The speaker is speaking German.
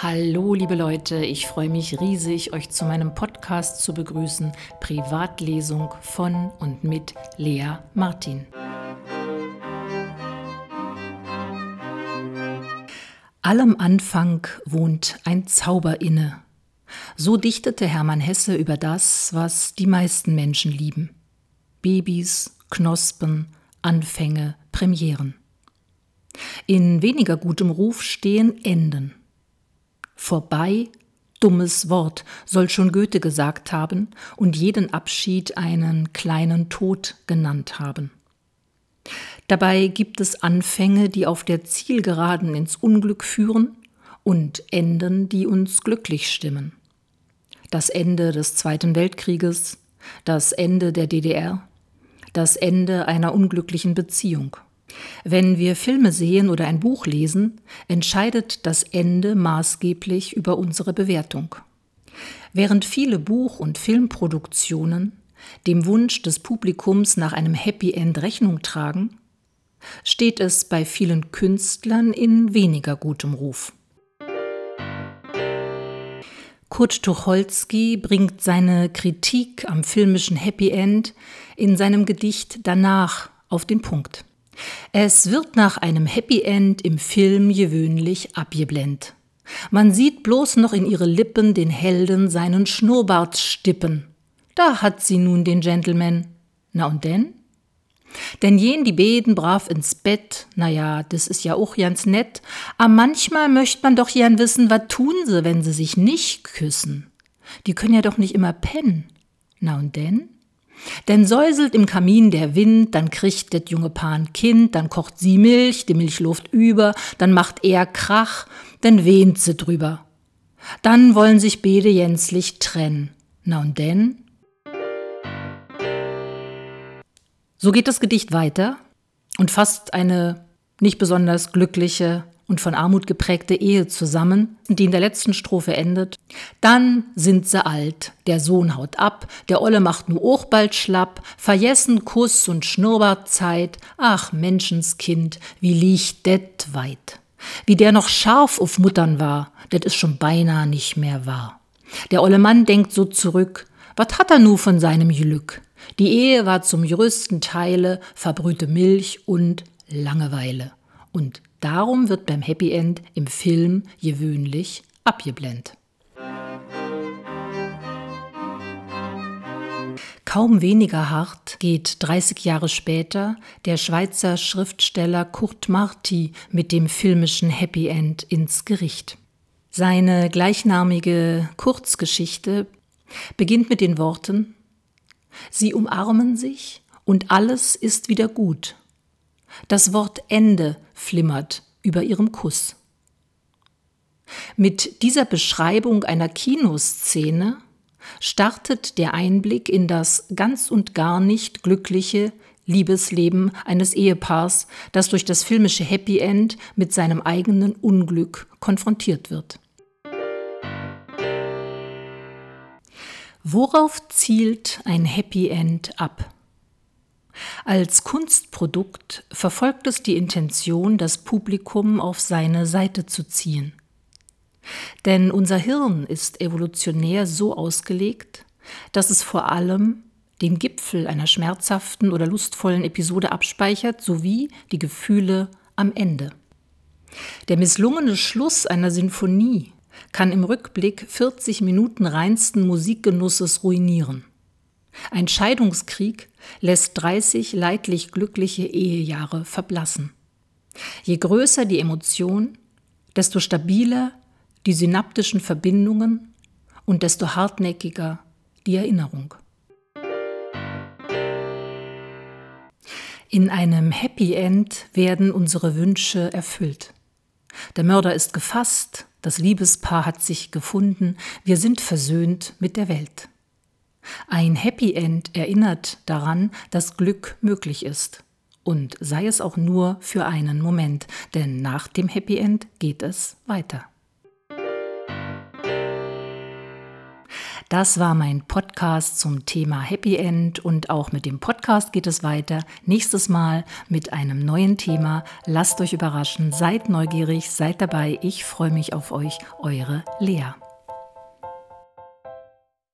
Hallo liebe Leute, ich freue mich riesig, euch zu meinem Podcast zu begrüßen, Privatlesung von und mit Lea Martin. Allem Anfang wohnt ein Zauber inne. So dichtete Hermann Hesse über das, was die meisten Menschen lieben. Babys, Knospen, Anfänge, Premieren. In weniger gutem Ruf stehen Enden. Vorbei, dummes Wort, soll schon Goethe gesagt haben und jeden Abschied einen kleinen Tod genannt haben. Dabei gibt es Anfänge, die auf der Zielgeraden ins Unglück führen und Enden, die uns glücklich stimmen. Das Ende des Zweiten Weltkrieges, das Ende der DDR, das Ende einer unglücklichen Beziehung. Wenn wir Filme sehen oder ein Buch lesen, entscheidet das Ende maßgeblich über unsere Bewertung. Während viele Buch- und Filmproduktionen dem Wunsch des Publikums nach einem Happy End Rechnung tragen, steht es bei vielen Künstlern in weniger gutem Ruf. Kurt Tucholsky bringt seine Kritik am filmischen Happy End in seinem Gedicht Danach auf den Punkt. Es wird nach einem Happy End im Film gewöhnlich abgeblendet. Man sieht bloß noch in ihre Lippen den Helden seinen Schnurrbart stippen. Da hat sie nun den Gentleman. Na und denn? Denn jen die beten brav ins Bett, na ja, das ist ja auch ganz nett, aber manchmal möcht man doch gern wissen, was tun sie, wenn sie sich nicht küssen. Die können ja doch nicht immer pennen. Na und denn? Denn säuselt im Kamin der Wind, dann kriegt det junge Paar ein Kind, dann kocht sie Milch, die Milch luft über, dann macht er Krach, dann wehnt sie drüber. Dann wollen sich beide jänzlich trennen. Na und denn? So geht das Gedicht weiter und fasst eine nicht besonders glückliche und von Armut geprägte Ehe zusammen, die in der letzten Strophe endet. Dann sind sie alt, der Sohn haut ab, der Olle macht nu auch bald schlapp, vergessen Kuss und Schnurrbartzeit, ach Menschenskind, wie liegt det weit. Wie der noch scharf auf Muttern war, det is schon beinahe nicht mehr wahr. Der olle Mann denkt so zurück, wat hat er nu von seinem Glück? Die Ehe war zum größten Teile verbrühte Milch und Langeweile. Und Darum wird beim Happy End im Film gewöhnlich abgeblendet. Kaum weniger hart geht 30 Jahre später der Schweizer Schriftsteller Kurt Marti mit dem filmischen Happy End ins Gericht. Seine gleichnamige Kurzgeschichte beginnt mit den Worten Sie umarmen sich und alles ist wieder gut. Das Wort Ende flimmert über ihrem Kuss. Mit dieser Beschreibung einer Kinoszene startet der Einblick in das ganz und gar nicht glückliche Liebesleben eines Ehepaars, das durch das filmische Happy End mit seinem eigenen Unglück konfrontiert wird. Worauf zielt ein Happy End ab? Als Kunstprodukt verfolgt es die Intention, das Publikum auf seine Seite zu ziehen. Denn unser Hirn ist evolutionär so ausgelegt, dass es vor allem den Gipfel einer schmerzhaften oder lustvollen Episode abspeichert, sowie die Gefühle am Ende. Der misslungene Schluss einer Sinfonie kann im Rückblick 40 Minuten reinsten Musikgenusses ruinieren. Ein Scheidungskrieg lässt 30 leidlich glückliche Ehejahre verblassen. Je größer die Emotion, desto stabiler die synaptischen Verbindungen und desto hartnäckiger die Erinnerung. In einem Happy End werden unsere Wünsche erfüllt. Der Mörder ist gefasst, das Liebespaar hat sich gefunden, wir sind versöhnt mit der Welt. Ein Happy End erinnert daran, dass Glück möglich ist. Und sei es auch nur für einen Moment, denn nach dem Happy End geht es weiter. Das war mein Podcast zum Thema Happy End und auch mit dem Podcast geht es weiter. Nächstes Mal mit einem neuen Thema. Lasst euch überraschen, seid neugierig, seid dabei. Ich freue mich auf euch, eure Lea.